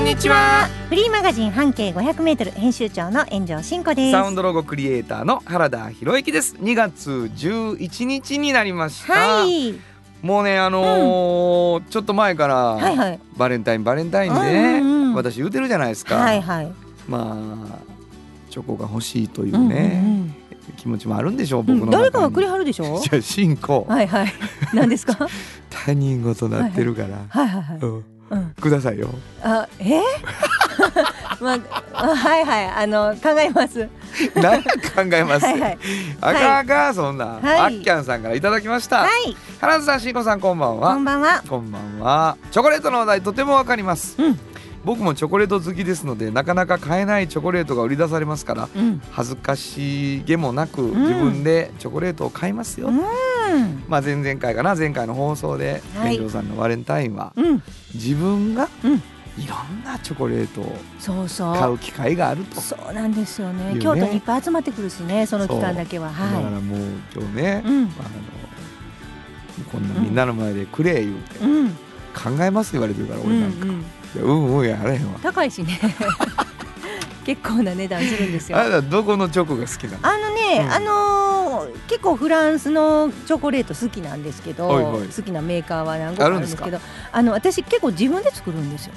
んにちはフリーマガジン半径500メートル編集長の炎上真子です。サウンドロゴクリエイターの原田博之です2月11日になりました、はい。もうねあのーちょっと前から、はいはい。バレンタインバレンタインでね、うんうんうん私言うてるじゃないですか、はいはい。まあチョコが欲しいといううんね、気持ちもあるんでしょううんうん。僕の中に、誰かがくれはるでしょ？じゃあ進行、はいはい。何ですか？他人事なってるから、はいはいはい。うんうん。くださいよ。あ、え？まあ、あはいはい。あの考えます。何や考えます？はい。はい。あかんあかんそんな、はい。あっきゃんさんからいただきました、はい。原田さんしんこさんこんばんは。こんばんは。こんばんは。チョコレートの話題とてもわかります、うん僕もチョコレート好きですのでなかなか買えないチョコレートが売り出されますからうん。恥ずかしげもなくん。自分でチョコレートを買いますよ、うん。まあ前々回かな前回の放送ではい。健丈さんのバレンタインはうん。自分がうん。いろんなチョコレートを。買う機会があると。そうなんですよね。いうね。京都にいっぱい集まってくるしねその期間だけは。だからはもう今日ね、いうん。あのこんなみんなの前でくれ言うて、うん。考えます言われてるからうん俺なんか、うんいやうんうんやらへんわ。高いしね。結構な値段するんですよ。あなたどこのチョコが好きなの？あのね、うん。あのー結構フランスのチョコレート好きなんですけど、はいはい。好きなメーカーは何個かあるんですけどあの私結構自分で作るんですよ。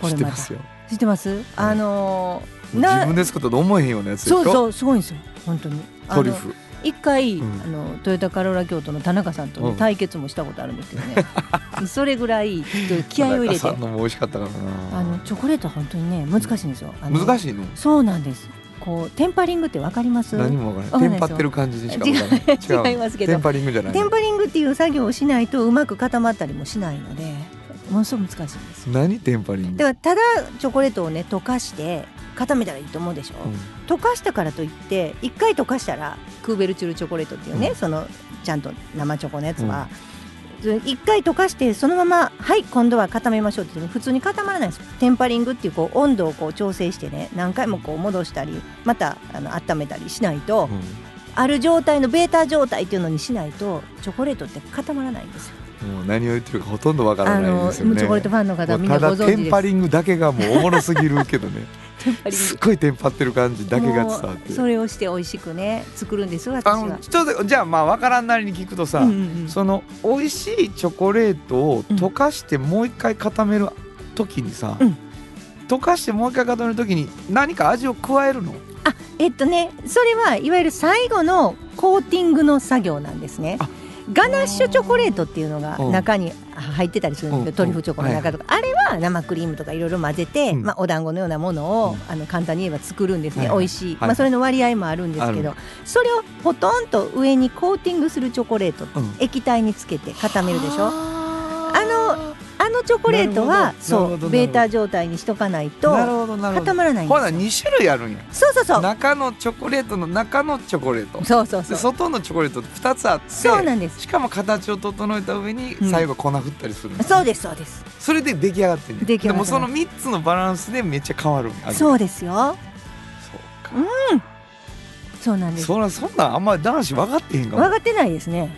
これ知ってますよ。知ってます？あのー自分で作ったと思えへんようなやつそうそうすごいんですよ。本当に。トリュフ一回、うん。あのトヨタカローラ京都の田中さんと、ねうん。対決もしたことあるんですけどね。それぐらい気合を入れて。田中さんのも美味しかったからな。あのチョコレートは本当にね難しいんですよ。難しいの？そうなんです。こうテンパリングってわかります？何もわからない。テンパってる感じでしか違いますけど。テンパリングじゃないテンパリングっていう作業をしないとうまく固まったりもしないのでものすごく難しいんです何テンパリング？だからただチョコレートをね溶かして固めたらいいと思うでしょ、溶かしたからといって一回溶かしたらクーベルチュールチョコレートっていうね、うん。そのちゃんと生チョコのやつは、一回溶かしてそのままはい今度は固めましょうって普通に固まらないんですよ。テンパリングっていうこう温度をこう調整してね何回もこう戻したりまたあの温めたりしないと、うん。ある状態のベータ状態っていうのにしないとチョコレートって固まらないんですよ。もう何を言ってるかほとんどわからないですよね。チョコレートファンの方はみんなご存知です。テンパリングだけがもうおもろすぎるけどね。すっごいテンパってる感じだけが伝わってそれをして美味しくね作るんです私は。あの。ちょっとじゃあまあわからんなりに聞くとさ、うんうんうん。その美味しいチョコレートを溶かしてもう一回固める時にさ、うん。溶かしてもう一回固める時に何か味を加えるの？あえっとねそれはいわゆる最後のコーティングの作業なんですね。あ。ガナッシュチョコレートっていうのがうん。中に入ってたりするんですけうん。どトリュフチョコの中とか。あれは生クリームとかいろいろ混ぜて、うん。まあ、お団子のようなものを、うん。あの簡単に言えば作るんですね、はいはい美味しい、はい。まあ、それの割合もあるんですけあどそれをほとんど上にコーティングするチョコレートうん。液体につけて固めるでしょ？あのチョコレートはそうベータ状態にしとかないと固まらないんほらですよ。2種類あるんや。そうそうそう。中のチョコレートの中のチョコレート。そうそうそう。で外のチョコレート2つあってそうなんです。しかも形を整えた上にうん。最後粉振ったりするんだそうですそうです。それで出来上がってんねん出来上がってます。でもその3つのバランスでめっちゃ変わるそうですよ。そうか。そうなんです。そらそんなんあんまり男子分かってへんかも。分かってないですね、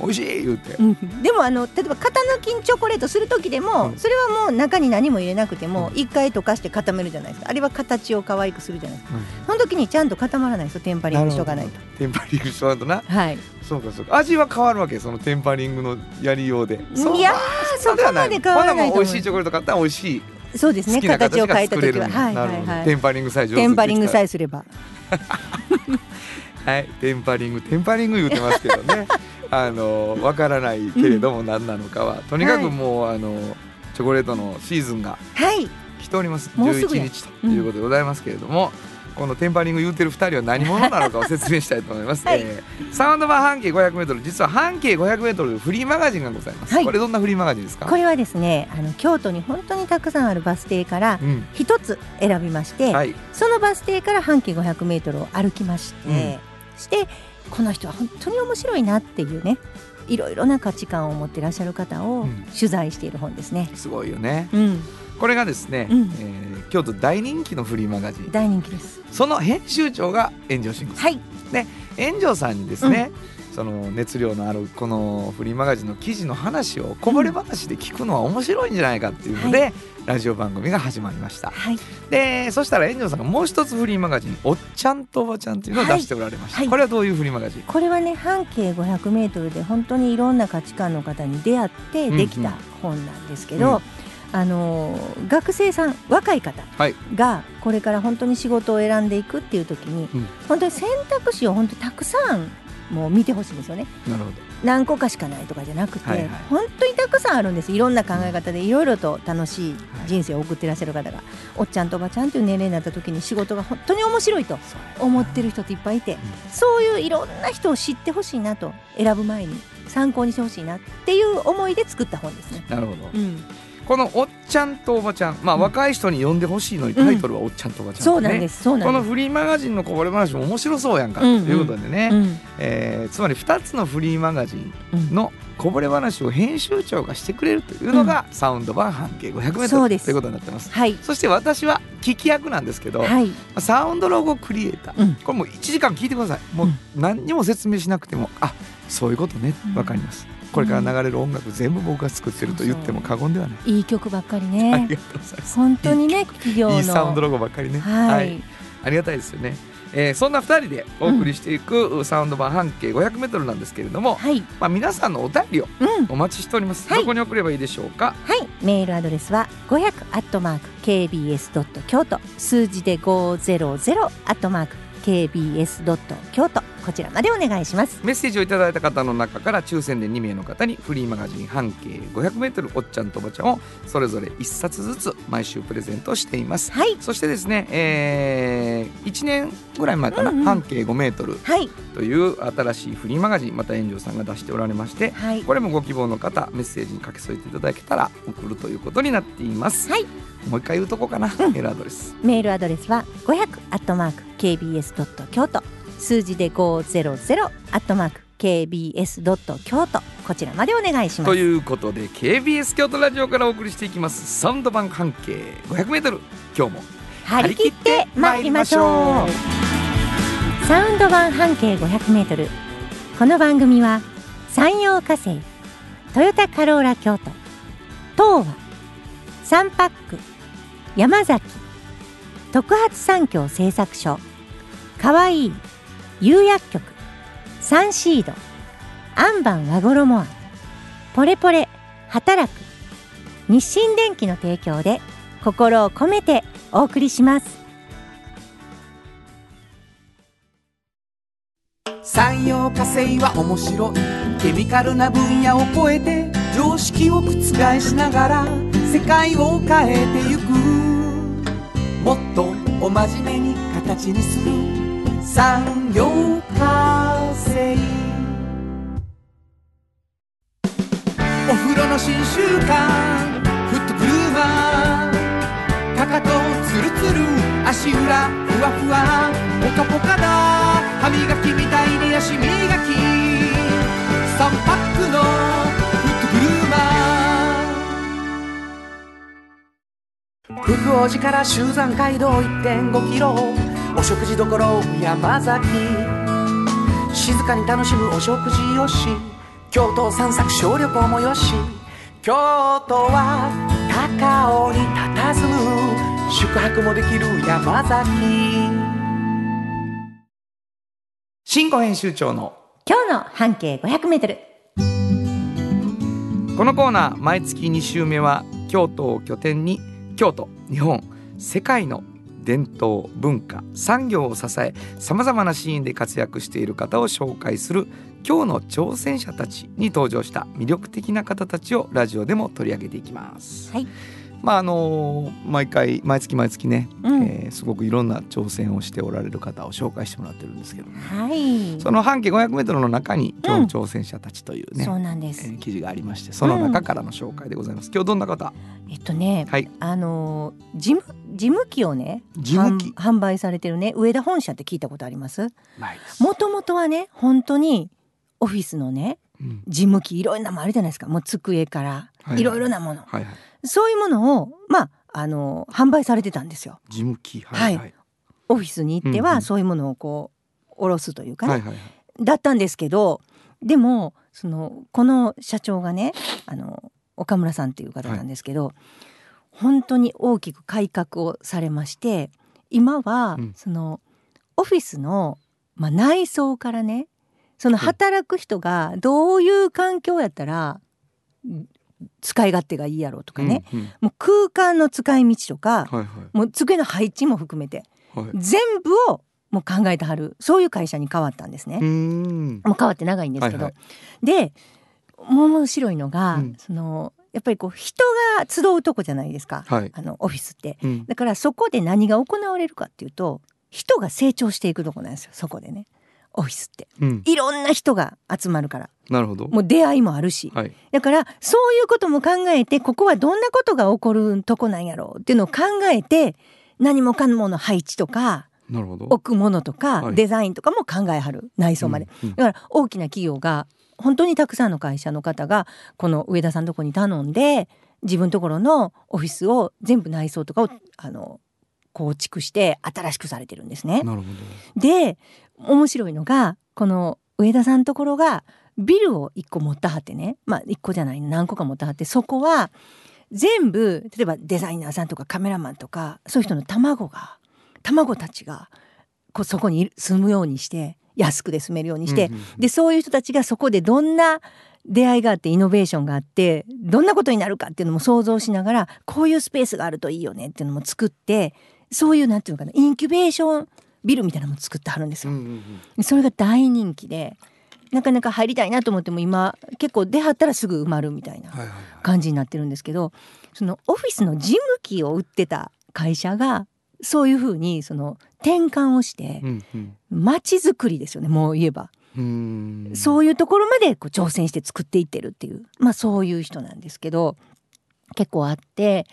美味しい言うて。うん、でもあの例えば型抜きチョコレートする時でも、うん。それはもう中に何も入れなくてもうん。一回溶かして固めるじゃないですか。あれは形を可愛くするじゃないですか。うん。その時にちゃんと固まらないですよ。テンパリングしとかないと。テンパリングしとかんとな。はい。そうかそうか。味は変わるわけそのテンパリングのやりようで。いやーそこまで変わらないと思美味しいチョコレート買ったら美味しい。そうですね。形を変えた時は。はいはいはい。テンパリングさえテンパリングさええすれば。はい。テンパリング。テンパリング言うてますけどねあのわからないけれども何なのかは、とにかくもう、あのチョコレートのシーズンがはい。来ております。11もうすぐや。日ということでございますけれども、このテンパリング言うてる2人は何者なのかを説明したいと思います、はい。えーサウンド版半径 500m 実は半径 500m フリーマガジンがございます、はい。これどんなフリーマガジンですか？これはですねあの京都に本当にたくさんあるバス停からうん。一つ選びまして、はい。そのバス停から半径500メートルを歩きまして、うん。してこの人は本当に面白いなっていうねいろいろな価値観を持ってらっしゃる方をうん。取材している本ですね。すごいよね。うん、これがですね、うん。えー京都大人気のフリーマガジン。大人気です。その編集長が炎上慎吾さんはい、炎上さんにですね、その熱量のあるこのフリーマガジンの記事の話をこぼれ話で聞くのは面白いんじゃないかっていうので、はラジオ番組が始まりました。はい、でそしたら炎上さんがもう一つフリーマガジン「おっちゃんとおばちゃん」っていうのを出しておられました、はい。これはどういうフリーマガジン？これはね半径500メートルで本当にいろんな価値観の方に出会ってできた本なんですけど、うん。あのー学生さん若い方はい。がこれから本当に仕事を選んでいくっていう時に、うん。本当に選択肢を本当にたくさんもう見てほしいんですよね。なるほど。何個かしかないとかじゃなくて、はいはい。本当にたくさんあるんです。いろんな考え方でいろいろと楽しい人生を送ってらっしゃる方が、おっちゃんとおばちゃんという年齢になった時に仕事が本当に面白いと思ってる人っていっぱいいて、そういういろんな人を知ってほしいなと選ぶ前に参考にしてほしいなっていう思いで作った本ですね。なるほど。うん、この「おっちゃんとおばちゃん」まあ、うん。若い人に読んでほしいのにタイトルは「おっちゃんとおばちゃん」そうなんですこの。フリーマガジンのこぼれ話も面白そうやんかということでね、うんえーつまり2つのフリーマガジンうん。のこぼれ話を編集長がしてくれるというのが、サウンド版半径 500m そうです。ということになってます。はい、そして私は聞き役なんですけど、はい、サウンドロゴクリエイター、うん。これもう1時間聞いてください。もう何にも説明しなくてもあそういうことね。うん。わかりますこれから流れる音楽全部僕が作ってると言っても過言ではない、いい曲ばっかりあね。り。がとうございます本当にね、企業の。いいサウンドロゴばっかりね。はい、ありがたいですよね、えーそんな2人でお送りしていくサウンド版半径 500m なんですけれども、はい、まあ、皆さんのお便りをうん、お待ちしております、はい。どこに送ればいいでしょうか？はい、メールアドレスは500アットマーク kbs ドット京都。数字で500アットマーク kbs ドット京都こちらまでお願いします。メッセージをいただいた方の中から抽選で2名の方にフリーマガジン半径 500m おっちゃんとおばちゃんをそれぞれ1冊ずつ毎週プレゼントしています。はい、そしてですね、え1年ぐらい前かな、うんうん半径 5m はい、という新しいフリーマガジンまた炎上さんが出しておられましてはい、これもご希望の方メッセージに書き添えていただけたら送るということになっています、はい。もう一回言うとこうかな、うん。メールアドレス。メールアドレスは500アットマーク kbs ドット京都数字で500アットマーク kbs ドット京都こちらまでお願いします。ということで KBS 京都ラジオからお送りしていきますサウンド版半径 500m 今日も張り切って参りましょう。サウンド版半径500メートル。この番組は山陽火星、トヨタカローラ京都、東和、サンパック、山崎、特発産業製作所、かわいい、釉薬局、サンシード、アンバン和衣あん、ポレポレ、働く、日清電機の提供で心を込めてお送りします。産業化成は面白い。ケミカルな分野を超えて常識を覆しながら世界を変えてゆく。もっとお真面目に形にする。産業化成お風呂の新習慣フットグルーマーかかとツルツル足裏ふわふわポカポカだ歯磨きみたいに足磨き。3パックのフットグルーマー福王寺から集山街道1.5キロ。お食事処山崎。静かに楽しむお食事よし。京都散策小旅行もよし。京都は高尾に佇む。宿泊もできる山崎。新語編集長の今日の半径500メートル。このコーナー毎月2週目は京都を拠点に京都日本世界の伝統文化産業を支えさまざまなシーンで活躍している方を紹介する今日の挑戦者たちに登場した魅力的な方たちをラジオでも取り上げていきます。はいまああの毎回毎月毎月ね、うん。えーすごくいろんな挑戦をしておられる方を紹介してもらってるんですけども、はい。その半径 500m の中に今日の挑戦者たちというね、そうなんです、えー記事がありましてその中からの紹介でございます。今日どんな方？えっとねはい。あのー事務事務機をね事務機？販販売されてるね上田本社って聞いたことあります？もともとはね本当にオフィスのねうん。事務機いろんなもんあるじゃないですか。もう机からはい。いろいろなもの、はいはいそういうものをまああのー販売されてたんですよ。事務機はいはい。オフィスに行ってはそういうものをこう下ろすというかね、はいはいはい。だったんですけどでもそのこの社長がねあの岡村さんっていう方なんですけど、本当に大きく改革をされまして今は、うん。そのオフィスの、まあ、内装からねその働く人がどういう環境やったらうん使い勝手がいいやろうとかね、うんうんもう空間の使い道とか、はいはいもう机の配置も含めてはい。全部をもう考えてはるそういう会社に変わったんですね。う。もう変わって長いんですけど、はいで面白いのが、うんそのやっぱりこう人が集うとこじゃないですか、はい。あのオフィスってうん。だからそこで何が行われるかっていうと人が成長していくとこなんですよそこでねオフィスってうん。いろんな人が集まるからなるほど。もう出会いもあるしはい。だからそういうことも考えてここはどんなことが起こるとこなんやろうっていうのを考えて何もかもの配置とかなるほど。置くものとか、はいデザインとかも考えはる内装まで、うん。うんだから大きな企業が本当にたくさんの会社の方がこの上田さんのとこに頼んで自分のところのオフィスを全部内装とかをあの構築して新しくされてるんですね。なるほで面白いのがこの上田さんのところがビルを1個持ったはってね。まあ1個じゃない何個か持ったはってそこは全部例えばデザイナーさんとかカメラマンとかそういう人の卵が卵たちがこうそこに住むようにして安くで住めるようにして、うんうんうん。でそういう人たちがそこでどんな出会いがあってイノベーションがあってどんなことになるかっていうのも想像しながらこういうスペースがあるといいよねっていうのも作ってそういうなんていうのかなインキュベーションビルみたいなのも作ってはるんですよ。それが大人気でなかなか入りたいなと思っても今結構出はったらすぐ埋まるみたいな。感じになってるんですけどそのオフィスの事務機を売ってた会社がそういうふうにその転換をして。街づくりですよねもう言えば。う。そういうところまでこう挑戦して作っていってるっていうまあそういう人なんですけど結構あって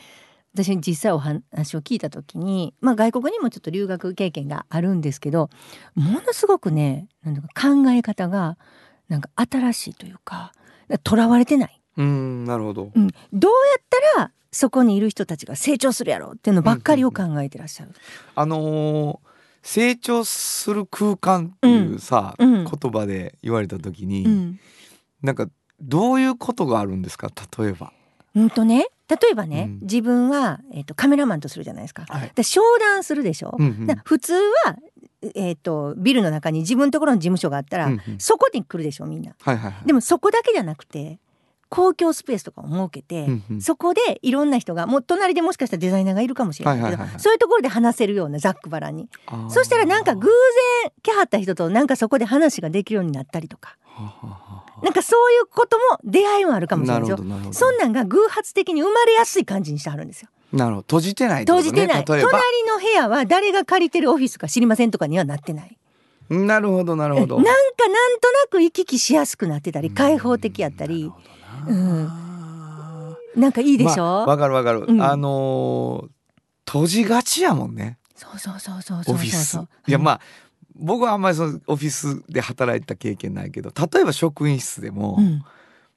私実際お話を聞いた時に、まあ、外国にもちょっと留学経験があるんですけどものすごくねなんだか考え方がなんか新しいというかとらわれてない、うーん。なるほど。うん、どうやったらそこにいる人たちが成長するやろうっていうのばっかりを考えてらっしゃる。あのー成長する空間っていうさ、うんうん言葉で言われた時に、うんなんかどういうことがあるんですか？例えば。うんとね例えばね、うん。自分は、えー、とカメラマンとするじゃないですか。はい。で商談するでしょ、うんうん。普通は、えー、とビルの中に自分のところの事務所があったら、うんうん。そこに来るでしょみんな。はいはいはい。でもそこだけじゃなくて公共スペースとかを設けて、うんうん。そこでいろんな人がもう隣でもしかしたらデザイナーがいるかもしれないけど、はいはいはいはい。そういうところで話せるようなざっくばらんにそしたらなんか偶然来はった人となんかそこで話ができるようになったりとか。ははははなんかそういうことも出会いもあるかもしれなないるですよ。そんなんが偶発的に生まれやすい感じにしてはるんですよ。なるほど。閉じてないね、閉じてない、隣ば。の部屋は誰が借りてるオフィスか知りませんとかにはなってない。なるほどなるほど。なんかなんとなく行き来しやすくなってたり開放的やったり、うん。なんかいいでしょ、まあわかるわかる、うん。あのー閉じがちやもんね。そうそうそうそうそうそう。オフィス。いやまあ僕はあんまりそのオフィスで働いた経験ないけど例えば職員室でも、うん、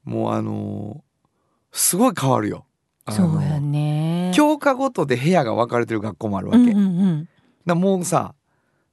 もうあのーすごい変わるよ。そうやね。教科ごとで部屋が分かれてる学校もあるわけ、うんうんうん。らもうさ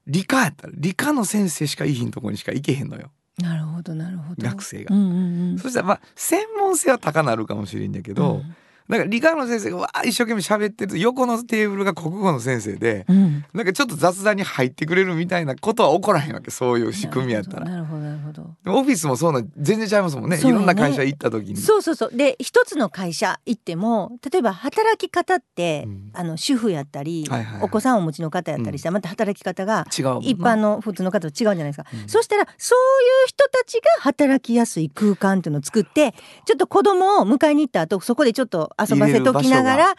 理科やったら理科の先生しかいいひんとこにしか行けへんのよ。なるほどなるほど。学生が。うんうんうん。そしたらまあ専門性は高なるかもしれんだけど、だから理科の先生がわー一生懸命喋ってると横のテーブルが国語の先生でうん。うんなんかちょっと雑談に入ってくれるみたいなことは起こらへんわけそういう仕組みやったら。なるほどなるほど。オフィスもそうなん全然ちゃいますもんね。ねいろんな会社行った時に。そうそうそう。で一つの会社行っても例えば働き方って、うん。あの主婦やったり、はいはいはい。お子さんをお持ちの方やったりしたらまた働き方が違う一般の普通の方と違うじゃないですか、うんそしたらそういう人たちが働きやすい空間っていうのを作ってちょっと子供を迎えに行った後そこでちょっと遊ばせときながら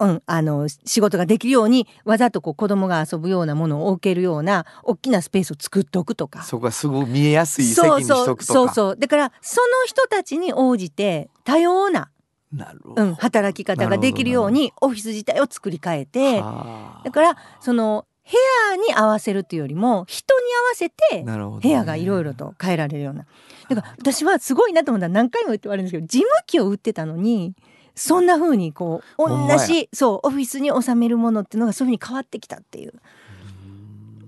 うん、あの仕事ができるようにわざとこう子供が遊ぶようなものを置けるような大きなスペースを作っておくとか。そこがすごい見えやすい席そうにしとくとか。そうそうだからその人たちに応じて多様な、なるほど、うん、働き方ができるようにオフィス自体を作り変えてはあ。だからその部屋に合わせるっていうよりも人に合わせて部屋がいろいろと変えられるような。だから私はすごいなと思ったら何回も言って言われるんですけど事務機を売ってたのにそんな風にこう同じそうオフィスに収めるものっていうのがそういう風に変わってきたっていう。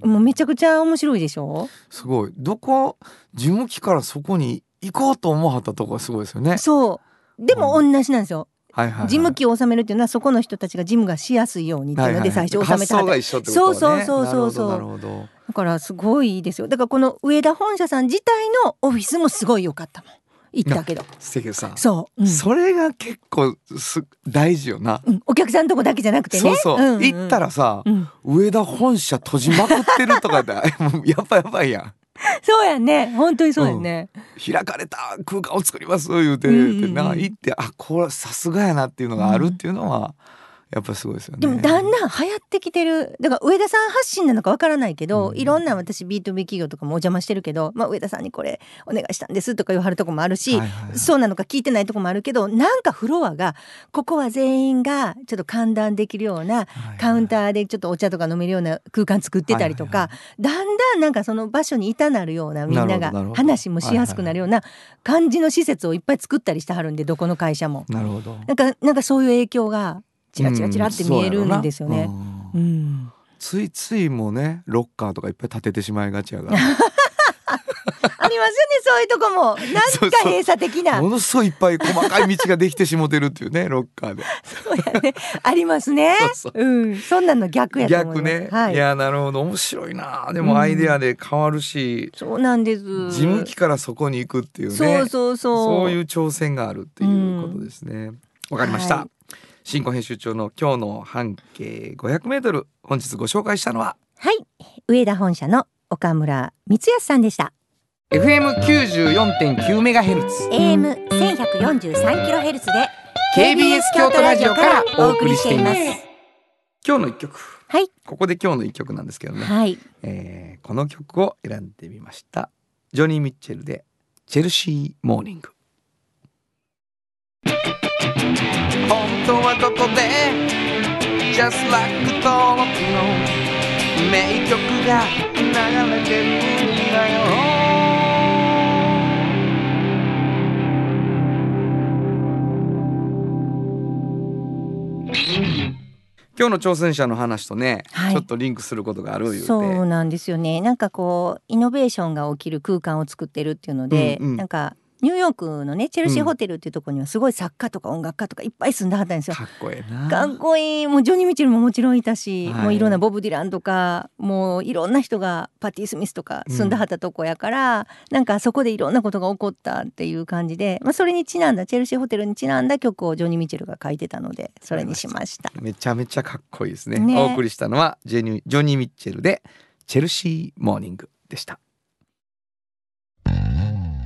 もうめちゃくちゃ面白いでしょ？すごい。どこ事務機からそこに行こうと思わはったとこがすごいですよね。そう。でも同じなんですよ。はいはいはい、事務機を収めるっていうのはそこの人たちが事務がしやすいようにっていうので最初収めたはったが一緒ってことね。そうそうそうそうなるほど。だからすごいですよ。だからこの上田本社さん自体のオフィスもすごい良かったもん行ったけど。ど素敵さ、そう、うん。それが結構す大事よな、うん。お客さんのとこだけじゃなくてね。そうそう、んん行ったらさ、うん。上田本社閉じまくってるとかで やばいやばいやん。そうやんね。本当にそうやんね、開かれた空間を作ります言うて、うんうんうん。な行ってあこれさすがやなっていうのがあるっていうのは、やっぱすごいですよね。でもだんだん流行ってきてるだから上田さん発信なのかわからないけど、うんいろんな私 B2B 企業とかもお邪魔してるけど、まあ、上田さんにこれお願いしたんですとか言わはるとこもあるし、はいはいはいそうなのか聞いてないとこもあるけどなんかフロアがここは全員がちょっと歓談できるようなカウンターでちょっとお茶とか飲めるような空間作ってたりとか、はいだんだんなんかその場所にいたなるようなみんなが話もしやすくなるような感じの施設をいっぱい作ったりしてはるんでどこの会社も。なるほど。なんかなんかそういう影響がチラチラチラって見えるんですよね。うん。ついついもうねロッカーとかいっぱい建ててしまいがちやから。ありますよねそういうとこも。なんか閉鎖的な。ものすごいいっぱい細かい道ができてしもてるっていうねロッカーで。そうやね。ありますね。そうう。ん。そんなの逆や逆ね、、はい。いやなるほど。面白いな。でもアイデアで変わるし、そうなんです。事務機からそこに行くっていうね。そうそうそう。そういう挑戦があるっていうことですね。わ、かりました、はい新婚編集長の今日の半径500メートル本日ご紹介したのははい。上田本社の岡村光康さんでした。FM94.9 メガヘルツ。AM 1143キロヘルツで KBS 京都ラジオからお送りしています。今日の一曲。はい。ここで今日の一曲なんですけどね、はい。えーこの曲を選んでみました。ジョニー・ミッチェルでチェルシー・モーニング本当はここで？Just like 登録の名曲が流れてるんだよ。今日の挑戦者の話とね、はい。ちょっとリンクすることがあるそうなんですよね。なんかこうイノベーションが起きる空間を作ってるっていうので、うんうん。なんかニューヨークのねチェルシーホテルっていうところにはすごい作家とか音楽家とかいっぱい住んではったんですよ。かっこええな。かっこいい。もうジョニー・ミッチェルももちろんいたし、はい。もういろんなボブ・ディランとかもういろんな人がパティ・スミスとか住んではったとこやから、なんかそこでいろんなことが起こったっていう感じで、まあ、それにちなんだチェルシーホテルにちなんだ曲をジョニー・ミッチェルが書いてたのでそれにしました。めちゃめちゃかっこいいですね。ね。お送りしたのはジェニージョニー・ミッチェルでチェルシー・モーニングでした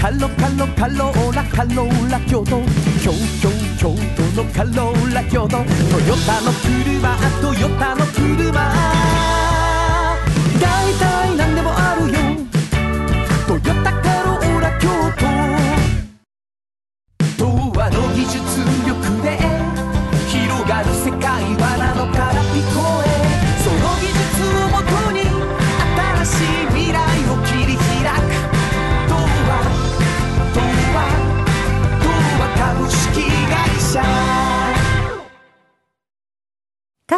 カロカロカローラカローラ京都。京京京都のカローラ京都。トヨタの車トヨタの車。大体何でもあるよ。トヨタカローラ京都。童話の技術力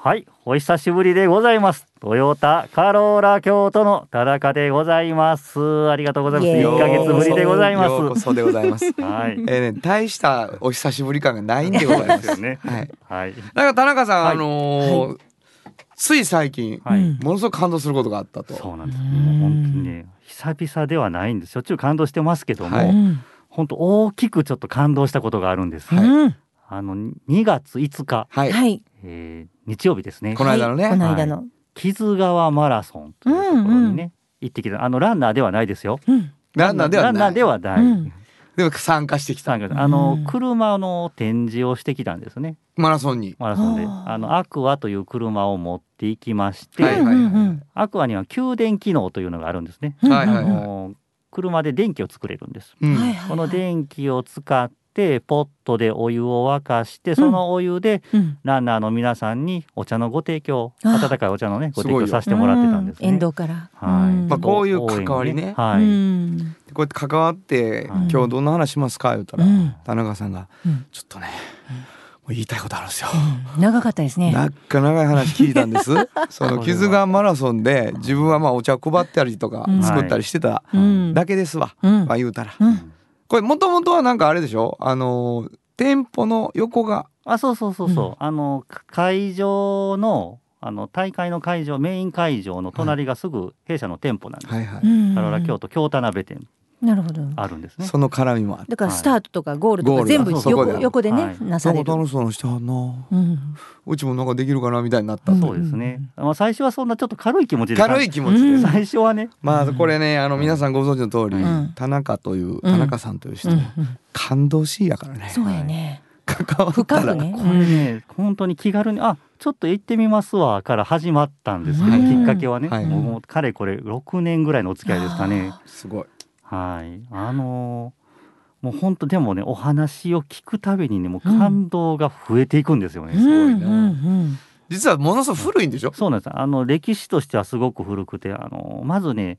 はい、お久しぶりでございます。トヨタカローラ京都の田中でございます。ありがとうございます。イエーイ1ヶ月ぶりでございます。ようこそでございます はい。えーね、大したお久しぶり感がないんでございますよね。はいはい。なんか田中さん、はいあのーつい最近、はい。うんものすごく感動することがあったとそうなんです。もう本当にね、久々ではないんです。しょっちゅう感動してますけども、はいうん本当大きくちょっと感動したことがあるんです。はいうんあの2月5日、はい、はいえー日曜日ですね。こ。の間のね、はい。この間の、木津川マラソンというところにね、行ってきた。あのランナーではないですよ。うん。ランナーではない。ランナーではない。うん。でも参加してきた。あの、うん。車の展示をしてきたんですね。マラソンに。マラソンで。あのアクアという車を持っていきまして、はいはいはい、うんうんアクアには給電機能というのがあるんですね、うんはいはい。あの車で電気を作れるんです、うん。はいはいこの電気を使ってポットでお湯を沸かしてそのお湯でうん。ランナーの皆さんにお茶のご提供あ。ー温かいお茶のねご提すごいよ。供させてもらってたんですね、うん。沿道から、はい、うん。まあこういう関わりね。はい、うん。こうやって関わって、うん今日どんな話しますか？言ったら、うん。田中さんが、うん。ちょっとね、もう言いたいことあるんですよ。うん。長かったですね。なか長い話聞いたんです。その木津川マラソンで自分はまあお茶を配ったりとかうん。作ったりしてたうん。だけですわ。うん。まあ言うたら。うんこれもともとはなんかあれでしょ？あの店舗の横が。あそうそうそうそう、あのか会場のあの大会の会場メイン会場の隣がすぐ弊社の店舗なんです、はいはい、うん。カロラ京都京田辺店なるほど。あるんですねその絡みも。だからスタートとかゴールとか全部横横でね、はいなされる。楽しそうなしてはんな。うんうちもなんかできるかなみたいになったと。そうですね、まあ、最初はそんなちょっと軽い気持ちで軽い気持ちで。うん最初はねまあこれねあの皆さんご存知の通り、うん田中といううん田中さんという人、うんうん感動しいやからね。そうやね。関わったら深くね。これね、本当に気軽に「あちょっと行ってみますわ」から始まったんですけど、うんきっかけはね、はいもうもうかれこれ6年ぐらいのお付き合いですかね。すごい。はい、あのーもう本当でもねお話を聞くたびにねもう感動が増えていくんですよね。うんすごいなうんうん実はものすごく古いんでしょ？そうなんですあの歴史としてはすごく古くてあのまずね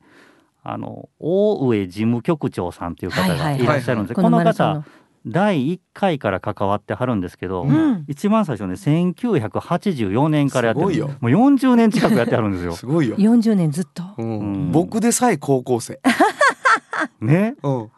あの大上事務局長さんという方がいらっしゃるんです、このこの方。第1回から関わってはるんですけど、うん一番最初ね1984年からやってるすごいよもう40年近くやってはるんですよ。すごいよ。40年ずっと？うんうん僕でさえ高校生。ねうん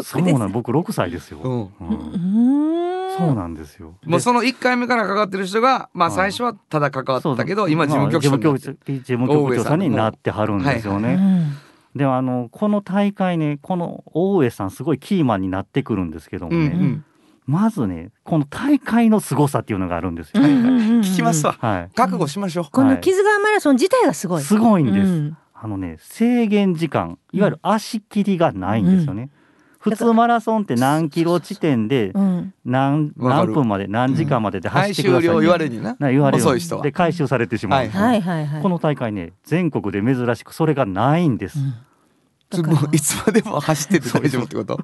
そうなん僕6歳ですよ。うん。うんうんそうなんですよ。もうその一回目から関わってる人がまあはい最初はただ関わそうったけど今事務局長事務局長さんになってはるんですよね。うんでもあのこの大会ねこの大上さんすごいキーマンになってくるんですけどもね、うんうん。まずねこの大会の凄さっていうのがあるんですよ。うんうんうんうん聞きますわ。はい。覚悟しましょう。この木津川マラソン自体がすごい。すごいんです。うんあのね制限時間いわゆる足切りがないんですよね。普通マラソンって何キロ地点でうん。何何分まで何時間までではい走ってください、終了言われるにな。な言われる。遅い人は。で回収されてしまう、はいはい。はいはい。この大会ね全国で珍しくそれがないんです、うん。つもういつまでも走ってて大丈夫ってこと？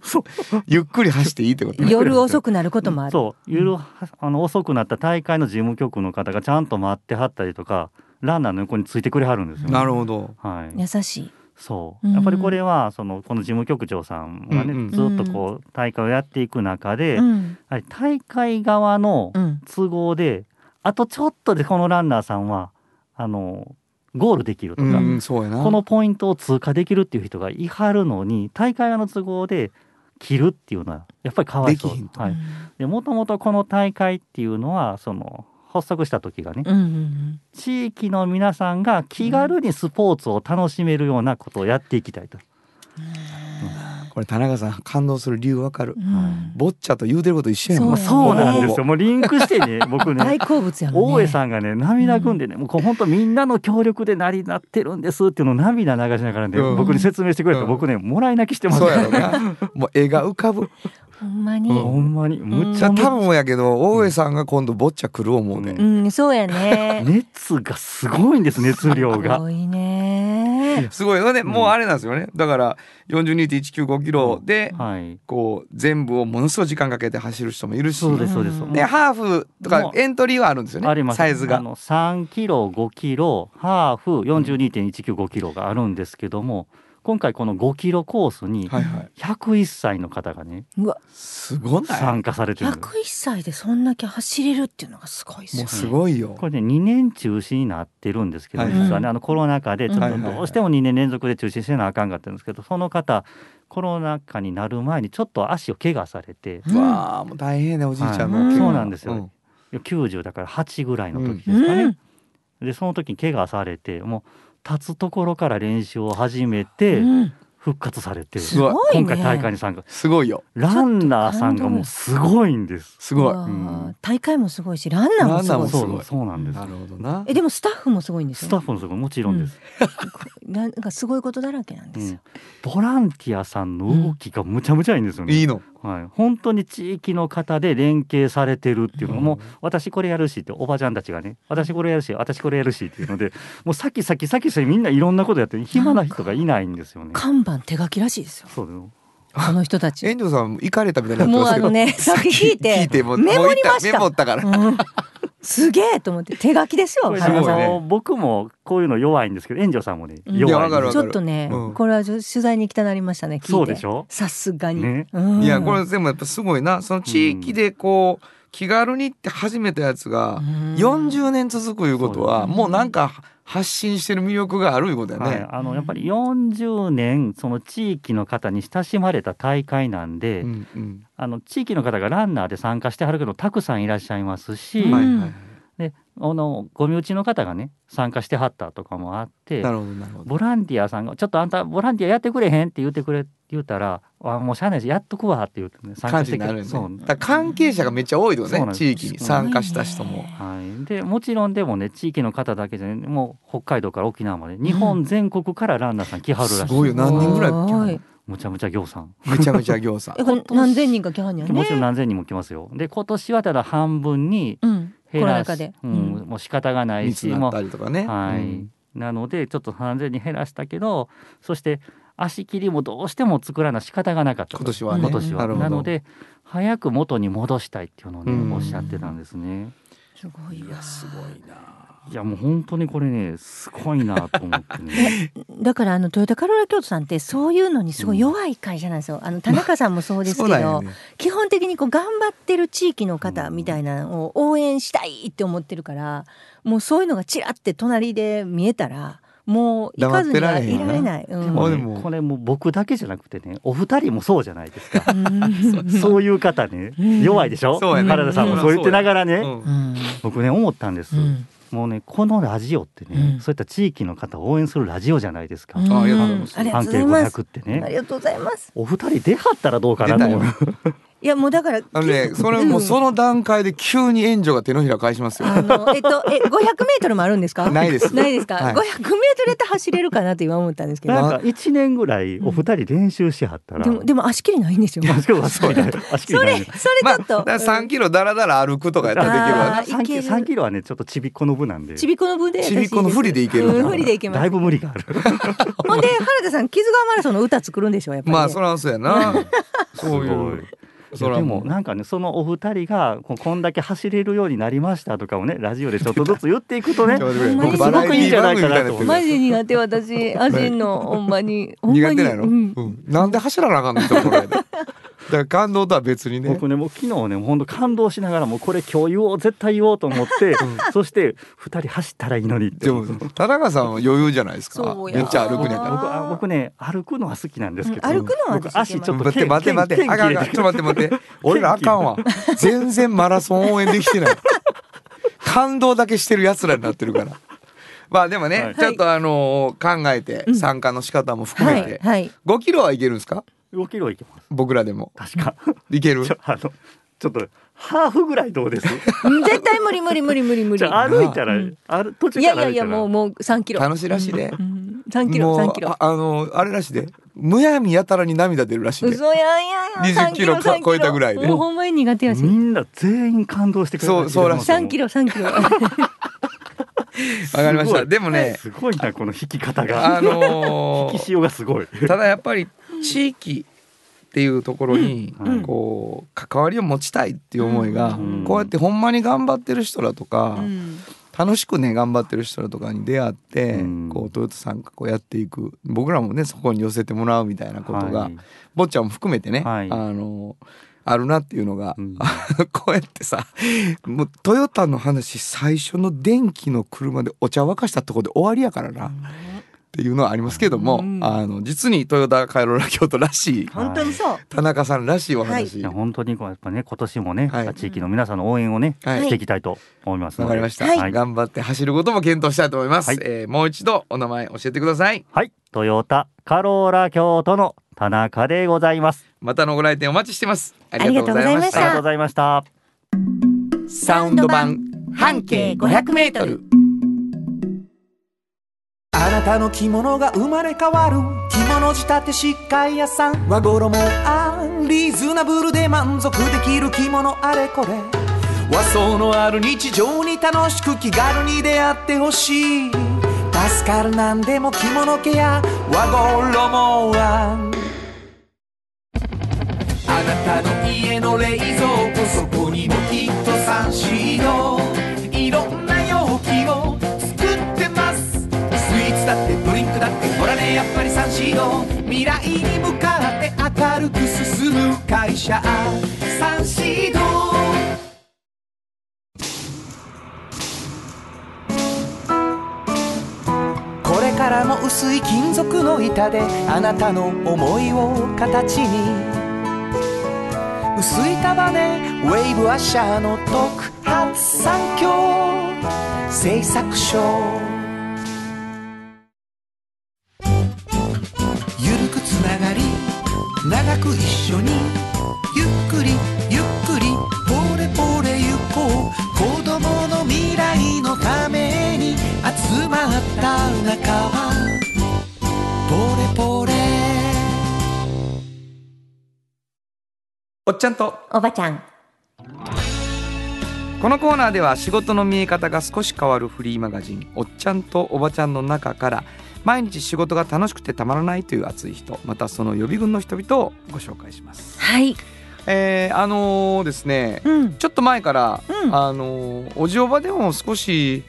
ゆっくり走っていいってこと？夜遅くなることもある。そう。夜はあの遅くなった大会の事務局の方がちゃんと待ってはったりとかランナーの横についてくれはるんですよ、なるほど。はい、優しい。そう。やっぱりこれはそのこの事務局長さんがね、うんうん。ずっとこう大会をやっていく中で、うん。はい大会側のうん。都合であとちょっとでこのランナーさんはあのゴールできるとか、うんそうやな。このポイントを通過できるっていう人がいはるのに大会側の都合で切るっていうのはやっぱりかわいそう。できひんと。はい、でもともとこの大会っていうのはその発足した時がね、うんうん地域の皆さんが気軽にスポーツを楽しめるようなことをやっていきたいと。これ田中さん感動する理由わかる？う。んボッチャと言うてること一緒やもん。そうなんですよもうリンクしてね 僕ね大好物やもんね。大江さんがね涙ぐんでね、もうこう本当みんなの協力で成り立ってるんですっていうのを涙流しながらね、うん僕に説明してくれて、うん僕ねもらい泣きしてますそうやろな。もう絵が浮かぶ。ほんまに。ほんまに？むっちゃ多分やけど大江さんが今度ボッチャ来る思うね。うん、そうやね。熱がすごいんです熱量すが。ごいね。すごいよね。もうあれなんですよね。だから42.195キロではい。こう全部をものすごい時間かけて走る人もいるし。そうですそうです。うんでハーフとかエントリーはあるんですよね。あります。サイズが。あの3キロ5キロハーフ42.195キロがあるんですけども。今回この5キロコースにはいはい。101歳の方がねうわ。すごない？参加されてるんです101歳でそんだけ走れるっていうのがすごいですよね。もうすごいよ。これね2年中止になってるんですけど、はい実はねあのコロナ禍でちょっはいはいはい。とどうしても2年連続で中止せなあかんかったんですけどその方コロナ禍になる前にちょっと足を怪我されてうん。わあもう大変ねおじいちゃんのはい。そうなんですよ。90だから8ぐらいの時ですかね、うん。でその時に怪我されてもう立つところから練習を始めてうん。復活されて、すごいね。今回大会に参加。すごいよ。ランナーさんがもうすごいんです。すごい。うん。大会もすごいしランナーもすごい。ランナーもすごい。そうそうなんです。なるほどな。えでもスタッフもすごいんですよスタッフもすごいもちろんです、なんかすごいことだらけなんですよ、ボランティアさんの動きがむちゃむちゃいいんですよね。いいのはい、本当に地域の方で連携されてるっていうのが、うん。私これやるしっておばちゃんたちがね私これやるし私これやるしっていうのでもう先先先先みんないろんなことやって暇な人がいないんですよね。看板手書きらしいですよ。そうこの人たち。遠藤さん行かれたみたいになもうあのねさっき聞いて聞いてもうメモりました。メモったから。うん。すげえと思って手書きですよ僕もこういうの弱いんですけど炎上さんもねうん。弱いちょっとね、うん。これは取材に行きたなりましたね聞いて。そうでしょ？さすがに、ね。うん。いやこれでもやっぱすごいな。その地域でこう気軽にって始めたやつがうん。40年続くいうことはもうなんか発信してる魅力があるいうことだよはい、ね。あのやっぱり40年その地域の方に親しまれた大会なんで、うんうん。あの地域の方がランナーで参加してはるけどたくさんいらっしゃいますし、はいはいであのご身内の方がね参加してはったとかもあってなるほどなるほど。ボランティアさんが「ちょっとあんたボランティアやってくれへん?」って言ってくれ言うたら「あもうしゃあないしやっとくわ」って言ってね参加感してくれじになるよね。そう。だから関係者がめっちゃ多いよね地域に参加した人も。はい、でもちろんでもね地域の方だけじゃねもう北海道から沖縄まで日本全国からランナーさん来はるらしい、すごいよ。何人ぐらいすごい。むちゃむちゃ行さん。めちゃめちゃ行さん。え。これ何千人か来はんね。もちろん何千人も来ますよ。で今年はただ半分にうんコ減らしロナ禍で、うんうん。もう仕方がないしったりとかね。はい、うん。なのでちょっと3000に減らしたけどそして足切りもどうしても作らな仕方がなかったと。今年はね。今年は。なので早く元に戻したいっていうのをね、うん。おっしゃってたんですね。すごいわ。すごいな。いやもう本当にこれねすごいなと思ってね。だからあのトヨタカローラ京都さんってそういうのにすごい弱い会社なんですよ。あの田中さんもそうですけど、そうだよね。基本的にこう頑張ってる地域の方みたいなのを応援したいって思ってるから、もうそういうのがちらって隣で見えたらもう行かずにはいられない。うん。でも,、これもう僕だけじゃなくてねお二人もそうじゃないですか。うん。そういう方ねうん弱いでしょ？そう原田さんもそう言ってながらね、うん。うん。僕ね思ったんです、うんもうねこのラジオってね、うん。そういった地域の方を応援するラジオじゃないですか、うん。あありがとうございます。ありが半径とうございます。500ってあねりがとうございます。お二人出はったらどうかなと思う。出いやもうだからあのね、それもうその段階で急に援助が手のひら返しますよ。あのえっとえ500メートルもあるんですか？ないですないですか？はい500メートルやったら走れるかなって今思ったんですけど。なんか1年ぐらいお二人練習しはったら、でもでも足切りないんですよ。足切りそれそれまあ、ちょっと、だから3キロだらだら歩くとかやったらできるわね。あー3キロいける3キロはねちょっとちびっこの部なんでちびっこの部でちびっこの不利でいけるうん不利でいけますだいぶ無理があるほんで原田さん木津川マラソンの歌作るんでしょやっぱり、ね、まあ、そらそうやな。そういう。でもなんかねそのお二人がここんだけ走れるようになりましたとかをねラジオでちょっとずつ言っていくとね僕すごくい。いんじゃないかなとマジで苦手私。走んのほんまに。ほんまに苦手なの、ううん。ん。なんで走らなあかんの？ところやで。だから感動とは別にね。僕ねもう昨日ねもう本当感動しながらもうこれ今日言おう絶対言おうと思って、そして二人走ったらいいのにってでも田中さんは余裕じゃないですかめっちゃ歩くんやかあー僕あ僕ね歩くのは好きなんですけど、うん歩くのは僕私足ちょっとら。待って待って待って。剣あかんあかん。ちょっと待って待って。俺らあかんわ。全然マラソン応援できてない。感動だけしてる奴らになってるから。まあでもね、はいちょっとあのー考えて参加の仕方も含めて、はいはい5キロはいけるんですか？5キロいけます。僕らでも。確か。いける？ちょあのちょっとハーフぐらいどうです？うん絶対無理無理無理無理無理。じゃあ歩いたら、うん。ある途中いやいやから歩いたら。いやもうもう3キロ。楽しいらしいで。うん。3キロもう3キロ。ああのあれらしいで。むやみやたらに涙出るらしいで。嘘やんやんやん。20キロ33超えたぐらいで。もうほんまに苦手やし。みんな全員感動してくれそうそうらしい。3キロ3キロ。わかりました。でもね。すごいなこの引き方が。あの引 き潮がすごい。ーただやっぱり地域っていうところにうん。こう関わりを持ちたいっていう思いがうん。こうやってほんまに頑張ってる人らとかうん。楽しくね頑張ってる人とかに出会って、うん。こうトヨタさんがこうやっていく。僕らもねそこに寄せてもらうみたいなことが、はい。坊ちゃんも含めてね、はい。あのあるなっていうのが、うん。こうやってさもうトヨタの話最初の電気の車でお茶沸かしたところで終わりやからな、っていうのはありますけども、うん。あの実にトヨタカイロラ京都らしい本当にそう。田中さんらしいお話、いや本当にこうやっぱね今年もね、はい。地域の皆さんの応援をね、はい。していきたいと思いますので。わかりました、はい、頑張って走ることも検討したいと思います、はい。えーもう一度お名前教えてください。はい、トヨタカローラ京都の田中でございます。またのご来店お待ちしてます。ありがとうございました。ありがとうございました。サウンド版半径500メートルあなたの着物が生まれ変わる。着物仕立て疾患屋さん。和衣あんリーズナブルで満足できる着物あれこれ。和装のある日常に楽しく気軽に出会ってほしい。助かるなんでも着物ケア。和衣あん。あなたの家の冷蔵庫そこにもきっとサンシードってドリンクだ。ってほらねやっぱりサンシード未来に向かって明るく進む会社。サンシードこれからも薄い金属の板であなたの思いを形に。薄い束ねウェーブアッシャーの特発産業製作所。つながり長く一緒にゆっくりゆっくりポレポレゆこう。子供の未来のために集まった仲間。ポレポレ。おっちゃんと。おばちゃん。このコーナーでは仕事の見え方が少し変わるフリーマガジン「おっちゃんとおばちゃん」の中から毎日仕事が楽しくてたまらないという熱い人またその予備軍の人々をご紹介します。はい。えー、あのーですねうん。ちょっと前から、うんあのーおじおばでも少し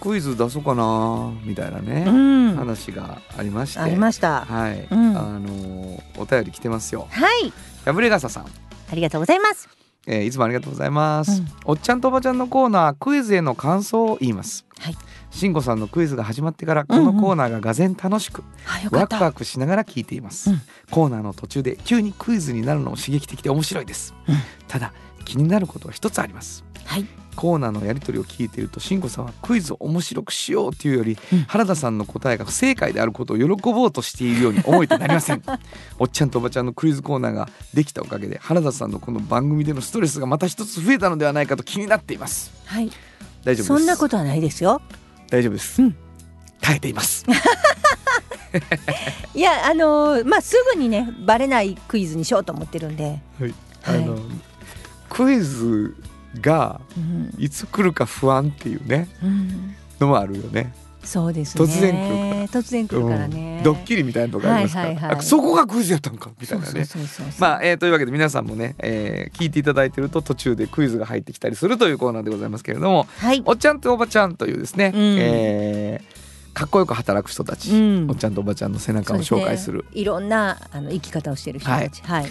クイズ出そうかなみたいなうね、ん。話がありましてありました。はい、うんあのーお便り来てますよ。はい。破れ傘さんありがとうございます。えーいつもありがとうございます、うんおっちゃんとおばちゃんのコーナークイズへの感想を言いますはい慎吾さんのクイズが始まってからこのコーナーががぜん楽しく、あ、よかった。ワクワクしながら聞いています、うん。コーナーの途中で急にクイズになるのも刺激的で面白いです、うん。ただ気になることは一つあります。はい。コーナーのやり取りを聞いていると慎吾さんはクイズを面白くしようというより、うん。原田さんの答えが不正解であることを喜ぼうとしているように思えてなりません。おっちゃんとおばちゃんのクイズコーナーができたおかげで原田さんのこの番組でのストレスがまた一つ増えたのではないかと気になっています。はい。大丈夫です。そんなことはないですよ。大丈夫です、うん。耐えています。いや、あのーまあ、すぐにね、バレないクイズにしようと思ってるんで。はい、はい。あのクイズがうん。いつ来るか不安っていうね。うん。のもあるよねそうですね。突然来るから。突然来るからね。うん。ドッキリみたいなとこありますから、はいはいはい。あそこがクイズやったんかみたいなね。まあ、えーというわけで皆さんもね、えー聞いていただいてると途中でクイズが入ってきたりするというコーナーでございますけれどもはい。おっちゃんとおばちゃんというですね、うん。えーかっこよく働く人たち、うん。おっちゃんとおばちゃんの背中を紹介する。ねいろんなあの生き方をしている人たち。はい。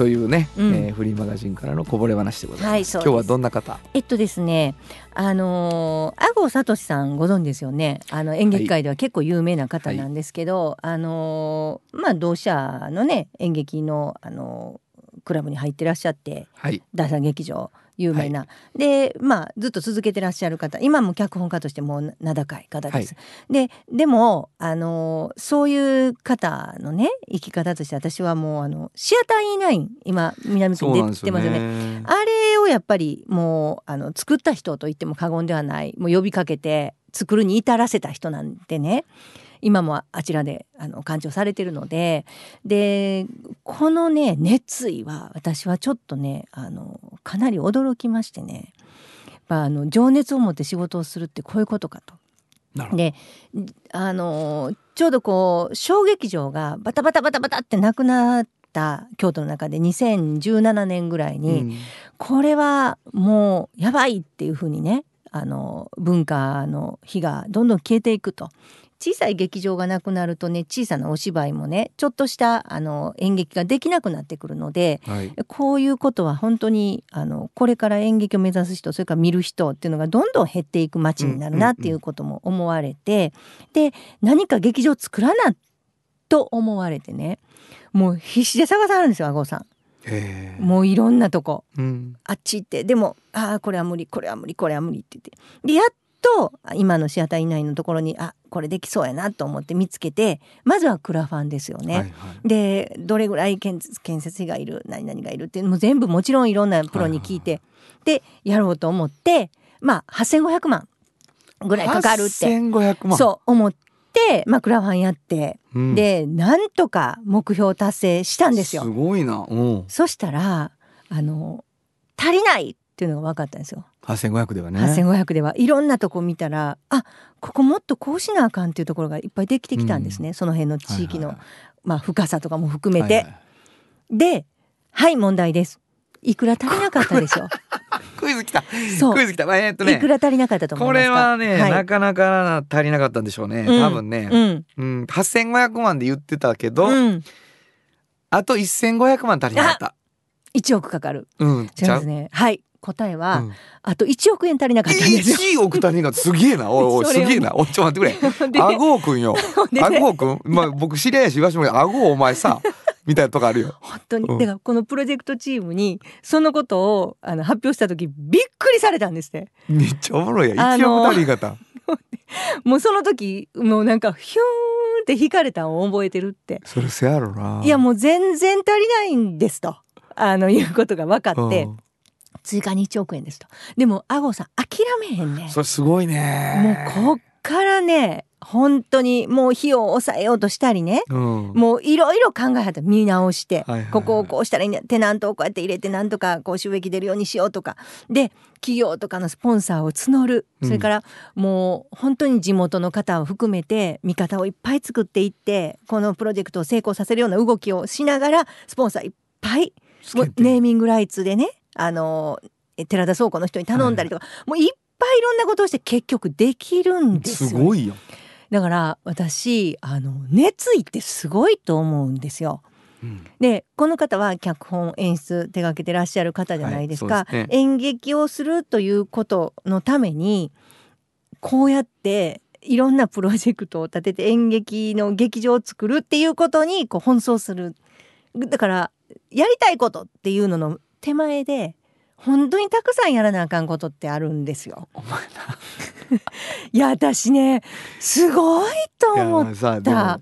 というね、うん。えーフリーマガジンからのこぼれ話でございます。はい今日はどんな方？えっとですね、あのー、阿郷聡さんご存知ですよね。あの演劇界では結構有名な方なんですけど、あのーまあ同社のね演劇のあのークラブに入ってらっしゃって、はい。第三劇場有名な、でまあずっと続けてらっしゃる方今も脚本家としてもう名高い方です。ででもあのそういう方のね生き方として私はもうあのシアター E9 今南区に出てますよね。ね。あれをやっぱりもうあの作った人と言っても過言ではないもう呼びかけて作るに至らせた人なんでね今もあちらであの鑑賞されてるのででこのね熱意は私はちょっとねあのかなり驚きましてねあの情熱を持って仕事をするってこういうことかと。であのちょうどこう小劇場がバタバタバタバタってなくなった京都の中で2017年ぐらいに、うんこれはもうやばいっていうふうにねあの文化の火がどんどん消えていくと。小さい劇場がなくなるとね小さなお芝居もねちょっとしたあの演劇ができなくなってくるのではい。こういうことは本当にあのこれから演劇を目指す人それから見る人っていうのがどんどん減っていく街になるなっていうことも思われて、で何か劇場作らなと思われてねもう必死で探さはるんですよあごさん。もういろんなとこ。うん。あっち行ってでもああこれは無理これは無理これは無理って言って。でやっと今のシアター以内のところにあこれできそうやなと思って見つけてまずはクラファンですよね。はいはい。でどれぐらい建設建設費がいる何々がいるっていうのも全部もちろんいろんなプロに聞いて、でやろうと思ってまあ8,500万ぐらいかかるって。8500万。そう思って、まあ、クラファンやって、うん。でなんとか目標達成したんですよ。すごいな。うん。そしたらあの足りないっていうのが分かったんですよ。8500ではね。8500では。いろんなとこ見たらあここもっとこうしなあかんっていうところがいっぱいできてきたんですね、その辺の地域の、はいはいまあ、深さとかも含めて。はいはいではい問題です。いくら足りなかったでしょう。クイズ来た。そう。クイズ来た。えーっとね。いくら足りなかったと思いこますか？れはね、はいなかなか足りなかったんでしょうね、うん。多分ね、うん。うん、8500万で言ってたけど、うん、あと1500万足りなかった。1億かかる。うん。違いますね。はい答えは、うん。あと1億円足りなかったんですよ。1億足りなかった。すげえなおいおい すげえな。おいちょ待ってくれ。であごうくんよ。あごうくん？まあ僕知り合いやし言わしてもあごうお前さ みたいなとこあるよ。本当に、うん。だからこのプロジェクトチームにそのことをあの発表した時びっくりされたんですって。めっちゃおもろいや1あのー億足りなかった。もうその時もうなんかヒューンって引かれたのを覚えてるって。それせやろな。いやもう全然足りないんですと。あのいうことが分かって、うん追加に1億円ですと。でもアゴさん諦めへんね。それすごいもねうこっからね本当にもう費用を抑えようとしたりね。うん。もういろいろ考えはった。見直して、ここをこうしたらいいんだ。テナントをこうやって入れてなんとかこう収益出るようにしようとか。で企業とかのスポンサーを募る。うん。それからもう本当に地元の方を含めて味方をいっぱい作っていってこのプロジェクトを成功させるような動きをしながらスポンサーいっぱいネーミングライツでねあのえ寺田倉庫の人に頼んだりとか、もういっぱいいろんなことをして結局できるんですよ。すごいよ、だから私あの熱意ってすごいと思うんですよ。うん。でこの方は脚本演出手掛けてらっしゃる方じゃないですか、はいですね。演劇をするということのためにこうやっていろんなプロジェクトを立てて演劇の劇場を作るっていうことにこう奔走する。だからやりたいことっていうのの手前で本当にたくさんやらなあかんことってあるんですよ。いや私ねすごいと思っやさでも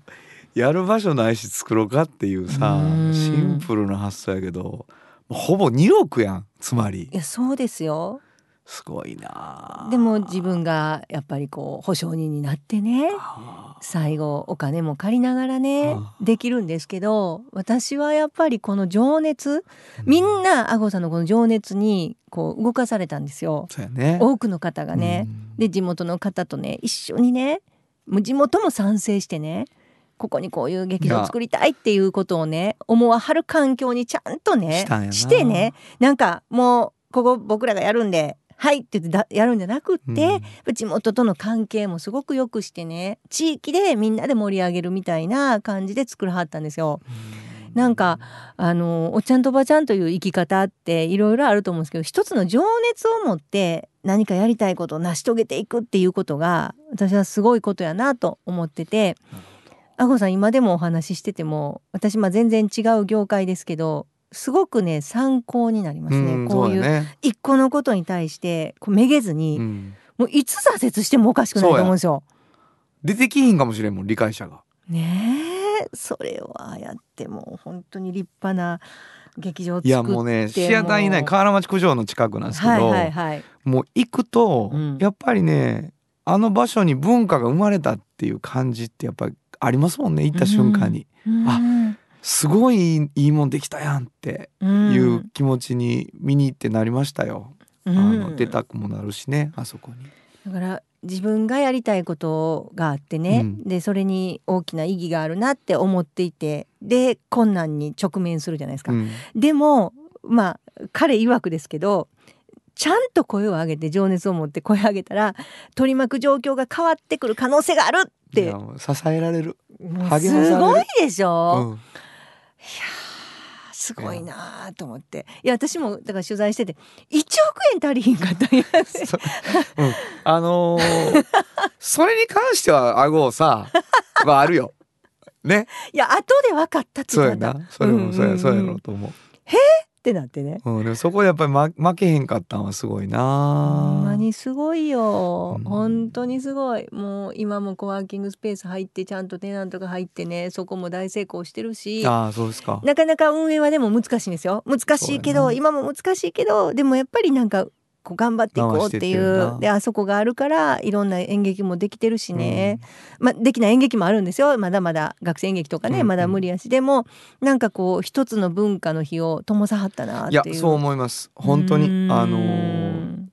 やる場所ないし作ろうかっていうさうん。シンプルな発想やけどほぼ2億やんつまり。いやそうですよすごいな。でも自分がやっぱりこう保証人になってねあ最後お金も借りながらねあできるんですけど私はやっぱりこの情熱みんなあごさんのこの情熱にこう動かされたんですよ。ね。多くの方がね。うん。で地元の方とね一緒にねもう地元も賛成してねここにこういう劇場を作りたいっていうことをね思わはる環境にちゃんとねしてねなんかもうここ僕らがやるんではいって言ってだやるんじゃなくって、地元との関係もすごく良くしてね地域でみんなで盛り上げるみたいな感じで作らはったんですよ。なんかあのおっちゃんとおばちゃんという生き方っていろいろあると思うんですけど一つの情熱を持って何かやりたいことを成し遂げていくっていうことが私はすごいことやなと思っててあごさん今でもお話ししてても私まあ全然違う業界ですけどすごくね参考になりますね、んこういう一個のことに対してこうめげずに、うん。もういつ挫折してもおかしくないと思うんですよ。出てきひんかもしれんもん理解者が。ねえそれはやってもう本当に立派な劇場を作っていやもうねシアター以内河原町九条の近くなんですけど、もう行くと、うん。やっぱりねあの場所に文化が生まれたっていう感じってやっぱりありますもんね行った瞬間に、あすごいいいもんできたやんってうん。いう気持ちに見に行ってなりましたよ、うん。あの出たくもなるしねあそこに。だから自分がやりたいことがあってね、うん。でそれに大きな意義があるなって思っていてで困難に直面するじゃないですか。うん。でもまあ彼曰くですけどちゃんと声を上げて情熱を持って声を上げたら取り巻く状況が変わってくる可能性があるって。支えられる、すごいでしうょ、ん、いやーすごいなーと思って。いや私もだから取材してて1億円足りひんかったんや うん、あのーそれに関しては顎をさはあるよ。ね。いや後で分かったってそうやな。それもそうや,、うんうんうん。そうやろうと思う、ってなってね。うん、でもそこでやっぱり、ま、負けへんかったんはすごいな。ほんまにすごいよ、うん。本当にすごい。もう今もコワーキングスペース入ってちゃんとテナントが入ってねそこも大成功してるし。ああそうですか。なかなか運営はでも難しいんですよ。難しいけど今も難しいけどでもやっぱりなんかこう頑張っていこうっていうな。であそこがあるからいろんな演劇もできてるしね、まあ、できない演劇もあるんですよ。まだまだ学生演劇とかね、うんうん。まだ無理やし。でもなんかこう一つの文化の日を灯さはったなっていう。いやそう思います。本当にうん。あのー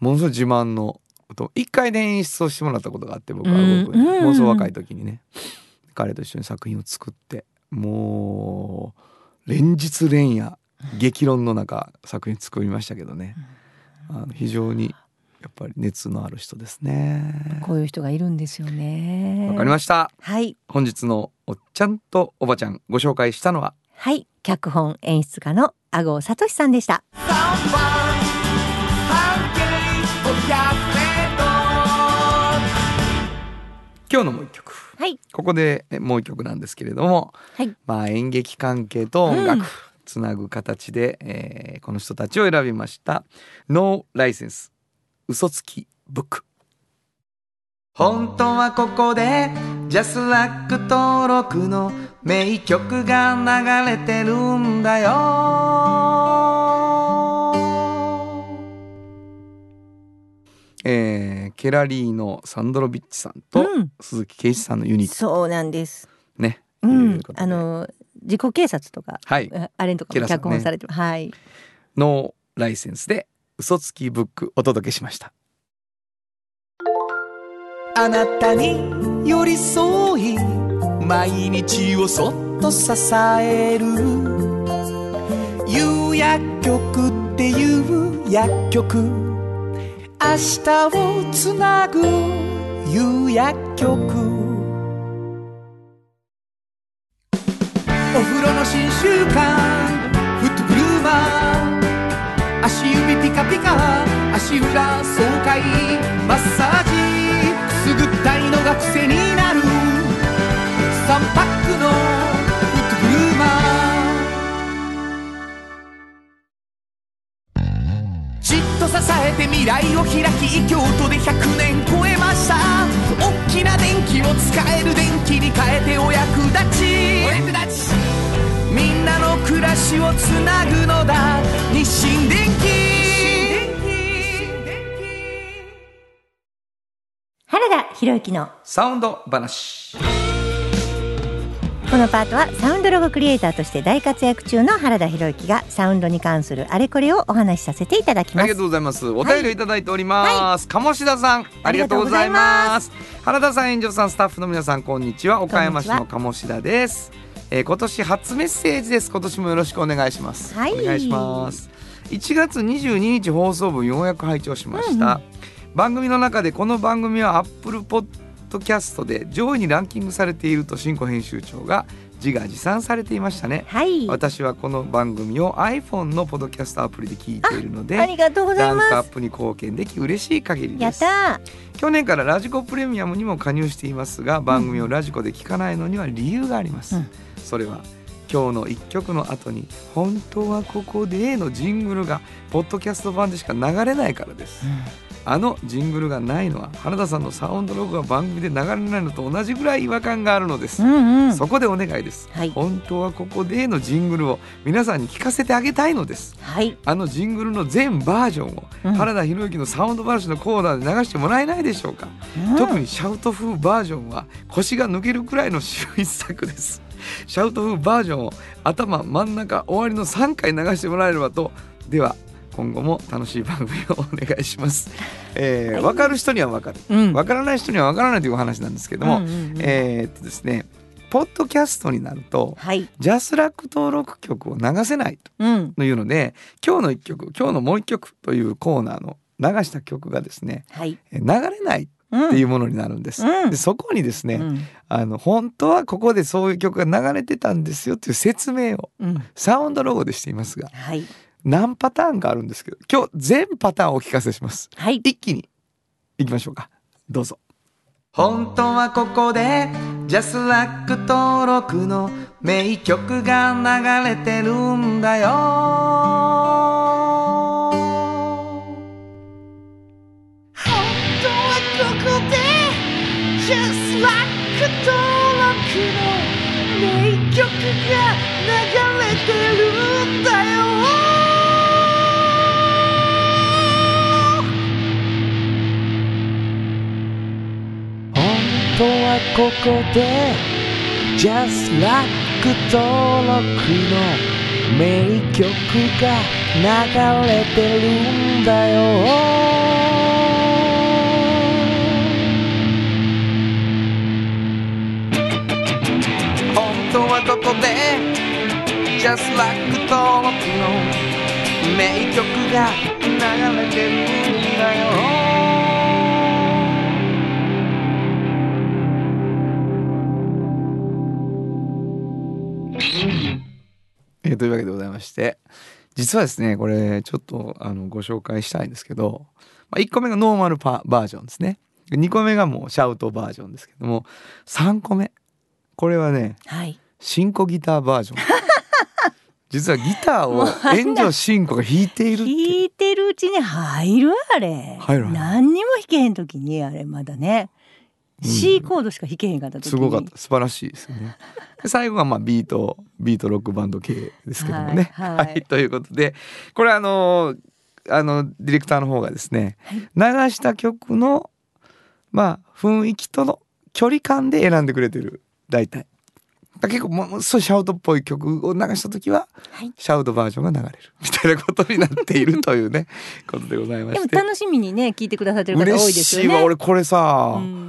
ものすごい自慢のと一回で演出をしてもらったことがあって僕はうん僕にうん。ものすごい若い時にね。彼と一緒に作品を作ってもう連日連夜激論の中作品作りましたけどねあの非常にやっぱり熱のある人ですね。こういう人がいるんですよね。わかりました。はい。本日のおっちゃんとおばちゃんご紹介したのは？はい。脚本演出家の阿郷聡さんでした。今日のもう一曲。はい。ここでえもう一曲なんですけれども、はい。まあ演劇関係と音楽、うんつなぐ形で、えーこの人たちを選びました「ノーライセンス嘘つきブック」本当はここでジャスラック登録の名曲が流れてるんだよ。えーケラリーのサンドロビッチさんとうん。鈴木圭一さんのユニット。そうなんです。ね。うん。あの自己警察とかはい。ああれとかも脚本されて、はい。ノーライセンスで嘘つきブックお届けしました。あなたに寄り添い毎日をそっと支える夕薬局っていう薬局明日をつなぐ夕薬局風呂の新習慣フットグルーマー足指ピカピカ足裏爽快マッサージくすぐったいのが癖になる3パックのフットグルーマーじっと支えて未来を開き京都で100年超えました大きな電気を使える電気に変えてお役立ちお役立ち。みんなの暮らしをつなぐのだ日清電原田博之のサウンド話。このパートはサウンドロゴクリエイターとして大活躍中の原田博之がサウンドに関するあれこれをお話しさせていただきますありがとうございます。お便りをいただいております。鴨志田さん、ありがとうございます。原田さん、炎上さん、スタッフの皆さん、こんにちは。岡山市の鴨志田です。えー今年初メッセージです。今年もよろしくお願いします。はいお願いします。1月22日放送分ようやく拝聴しました。番組の中でこの番組はアップルポッドキャストで上位にランキングされていると新庫編集長が自画自賛されていましたね。はい私はこの番組を iPhone のポッドキャストアプリで聞いているのでありがとうございランクアますップに貢献でき嬉しい限りやですった去年からラジコプレミアムにも加入していますが番組をラジコで聞かないのには理由があります、うんそれは今日の一曲の後に「本当はここで」のジングルがポッドキャスト版でしか流れないからです、あのジングルがないのは原田さんのサウンドロゴが番組で流れないのと同じぐらい違和感があるのです、うんうん。そこでお願いです、はい。本当はここでのジングルを皆さんに聞かせてあげたいのです。はい。あのジングルの全バージョンを、うん。原田博之のサウンド話のコーナーで流してもらえないでしょうか、特にシャウト風バージョンは腰が抜けるくらいの秀逸作ですシャウト風バージョンを頭真ん中終わりの3回流してもらえればとでは今後も楽しい番組をお願いします、えーはい分かる人には分かるうん分からない人には分からないというお話なんですけども、うんうんうんえーっとですねポッドキャストになるとはい。ジャスラック登録曲を流せないうん。というので今日の一曲今日のもう一曲というコーナーの流した曲がですねはい。え流れないっうん。ていうものになるんです。うんでそこにですね、うん。あの本当はここでそういう曲が流れてたんですよっていう説明をうん。サウンドロゴでしていますがはい。何パターンかあるんですけど今日全パターンお聞かせします。はい。一気にいきましょうかどうぞ本当はここでジャスラック登録の名曲が流れてるんだよスラック登録の名曲が流れてるんだよ本当はここで Just Like 登録の名曲が流れてる。Just Like 登録の名曲が流れてるんだよ。えーというわけでございまして実はですねこれちょっとあのご紹介したいんですけど、まあ、1個目がノーマルパバージョンですね。2個目がもうシャウトバージョンですけども3個目。これはねはい。新子ギターバージョン実はギターを炎上新子が弾いている弾いてるうちに入るあれ。入る何にも弾けへん時にあれまだね。うん。C コードしか弾けへんかった。すごかった。素晴らしいですよね。で最後がまあビートビートロックバンド系ですけどもね。はいはい。ということでこれあのあのディレクターの方がですね、流した曲のまあ雰囲気との距離感で選んでくれてる大体。だ結構ものすごいシャウトっぽい曲を流した時は、はいシャウトバージョンが流れる みたいなことになっているというね ことでございまでもして楽しみにね聞いてくださってる方多い嬉ですよね。しいわ俺これさ、うん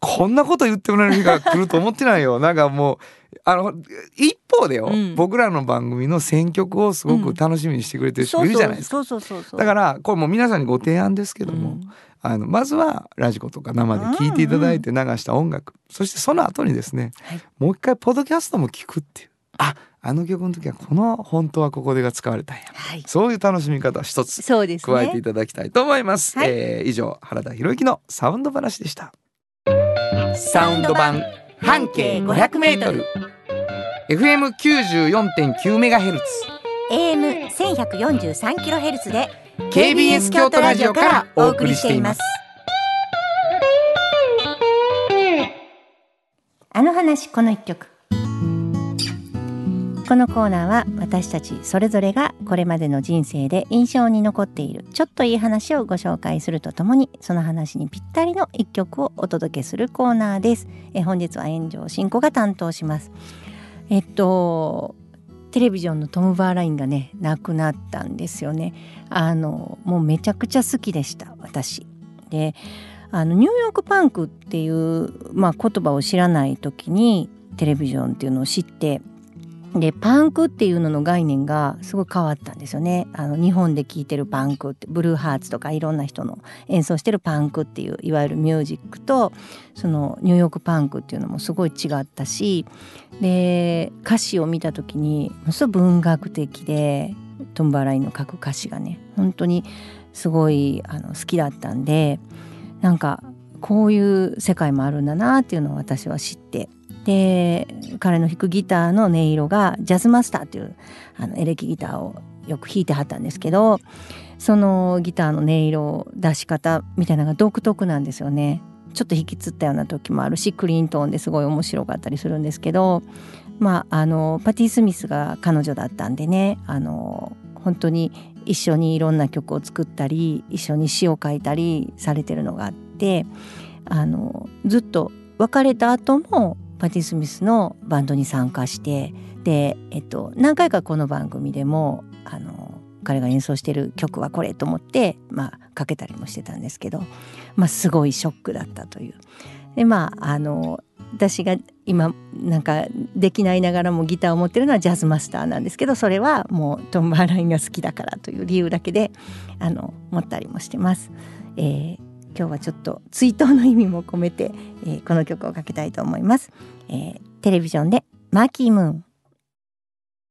こんなこと言ってもらえる日が来ると思ってないよ。なんかもう、あの、一方でよ、うん僕らの番組の選曲をすごく楽しみにしてくれてる人もいるじゃないですか。そうそうそうそう。だから、これもう皆さんにご提案ですけども、うんあの、まずはラジコとか生で聴いていただいて流した音楽、そしてその後にですね、はいもう一回ポッドキャストも聞くっていう。あ、あの曲の時はこの本当はここでが使われたんや。はい。そういう楽しみ方一つそうですね。加えていただきたいと思います。はいえー以上、原田博之のサウンド話でした。サウンド版半径500メートル FM 94.9メガヘルツ AM 千百四十三キロヘルツで KBS 京都ラジオからお送りしています。あの話この一曲。このコーナーは私たちそれぞれがこれまでの人生で印象に残っているちょっといい話をご紹介するとともにその話にぴったりの一曲をお届けするコーナーです。え本日は炎上進行が担当します。えっとテレビジョンのトム・バーラインがね亡くなったんですよね。あのもうめちゃくちゃ好きでした私。であのニューヨークパンクっていう、まあ、言葉を知らない時にテレビジョンっていうのを知ってでパンクっていうのの概念がすごい変わったんですよね。あの日本で聴いてるパンクってブルーハーツとかいろんな人の演奏してるパンクっていういわゆるミュージックとそのニューヨークパンクっていうのもすごい違ったしで歌詞を見た時にものすごい文学的でトンバーラインの書く歌詞がね本当にすごいあの好きだったんでなんかこういう世界もあるんだなっていうのを私は知ってで彼の弾くギターの音色がジャズマスターっていうあのエレキギターをよく弾いてはったんですけどそのギターの音色出し方みたいなのが独特なんですよね。ちょっと引きつったような時もあるしクリーントーンですごい面白かったりするんですけどまああのパティ・スミスが彼女だったんでねあの本当に一緒にいろんな曲を作ったり一緒に詩を書いたりされてるのがあってあのずっと別れた後もパティ・スミスのバンドに参加してで、えっと、何回かこの番組でもあの彼が演奏してる曲はこれと思って、まあ、かけたりもしてたんですけど、まあ、すごいショックだったという。でまああの私が今なんかできないながらもギターを持ってるのはジャズマスターなんですけどそれはもうトンバーラインが好きだからという理由だけであの持ったりもしてます。えー今日はちょっと追悼の意味も込めて、えーこの曲をかけたいと思います。えーテレビジョンでマーキームーン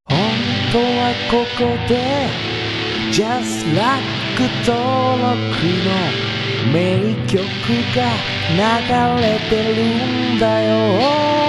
本当はここで Just Like 登録の名曲が流れてるんだよ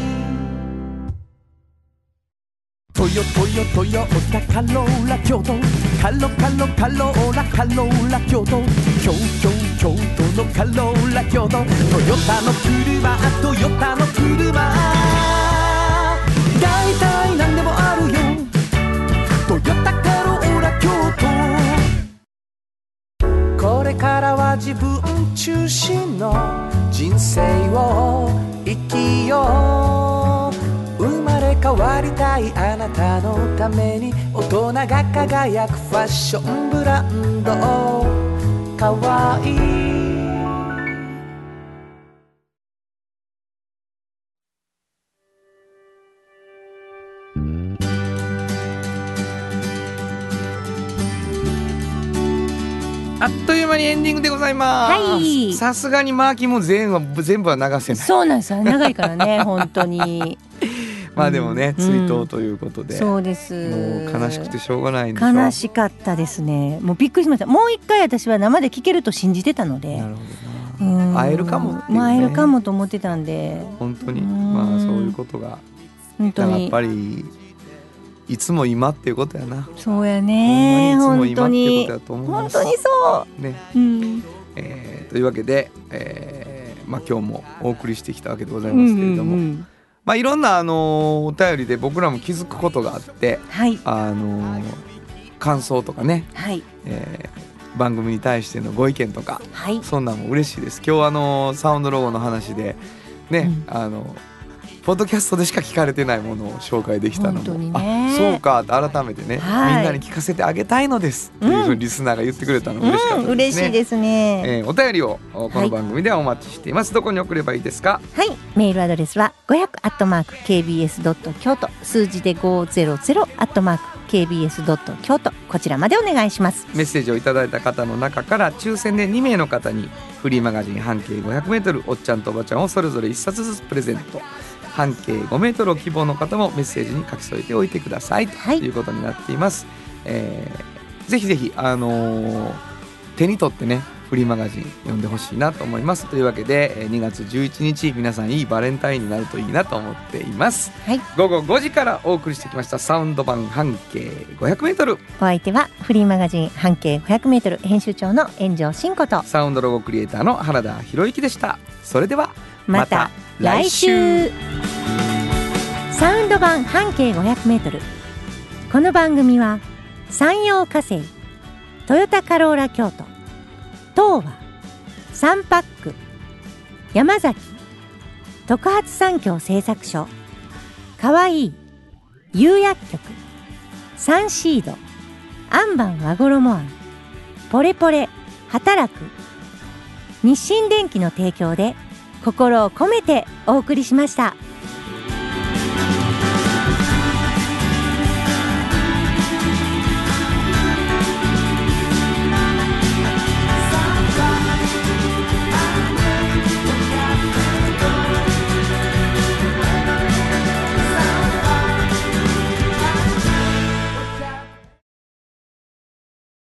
ヨトヨトヨタカローラ京都カロカロカローラカローラ京都京京京都のカローラ京都トヨタの車トヨタの車れ変わりたいあなたのために大人が輝くファッションブランド。かわい。いあっという間にエンディングでございます。はい。さすがにマーキーも全部は全部は流せない。そうなんですよ。長いからね本当に まあでもね、うん。追悼ということで、そうです。もう悲しくてしょうがないんでしょ。悲しかったですね。もうびっくりしました。もう一回私は生で聴けると信じてたので。なるほうん。会えるかもね。まあ会えるかもと思ってたんで。本当に。うん。まあそういうことが本当に。やっぱりいつも今っていうことやな。そうやね。本当ににいつも今っていうことやと思います。本当に。そね、う、うん、えーというわけで、えーまあ今日もお送りしてきたわけでございますけれども、うんうんうんまあいろんなあのお便りで僕らも気づくことがあって、はい。あの感想とかね、はい。えー番組に対してのご意見とかはい。そんなんも嬉しいです。今日あのサウンドロゴの話でね、あのポッドキャストでしか聞かれてないものを紹介できたのも、ね。あそうかって改めてね、はい。みんなに聞かせてあげたいのですっていうふうにリスナーが言ってくれたの。が嬉しかったうん、ですね。嬉しいですね、えーお便りをおこの番組ではお待ちしています、どこに送ればいいですか？はい、メールアドレスは500アットマーク kbs ドット京都数字で500アットマーク kbs ドット京都こちらまでお願いします。メッセージをいただいた方の中から抽選で2名の方にフリーマガジン半径 500m おっちゃんとおばちゃんをそれぞれ1冊ずつプレゼント。半径 5m を希望の方もメッセージに書き添えておいてくださいとはい。いうことになっています、えーぜひぜひあのー手に取ってねフリーマガジン読んでほしいなと思います。というわけでえー2月11日皆さんいいバレンタインになるといいなと思っています。はい、午後5時からお送りしてきましたサウンド版半径 500m お相手はフリーマガジン半径500メートル編集長の炎上真子と。サウンドロゴクリエイターの原田博之でした。それではまた来週。サウンド版半径500メートル。この番組は山陽火星トヨタカローラ京都東和サンパック山崎特発産業製作所かわいい釉薬局サンシードアンバン和衣あんポレポレ働く日清電機の提供で心を込めてお送りしました。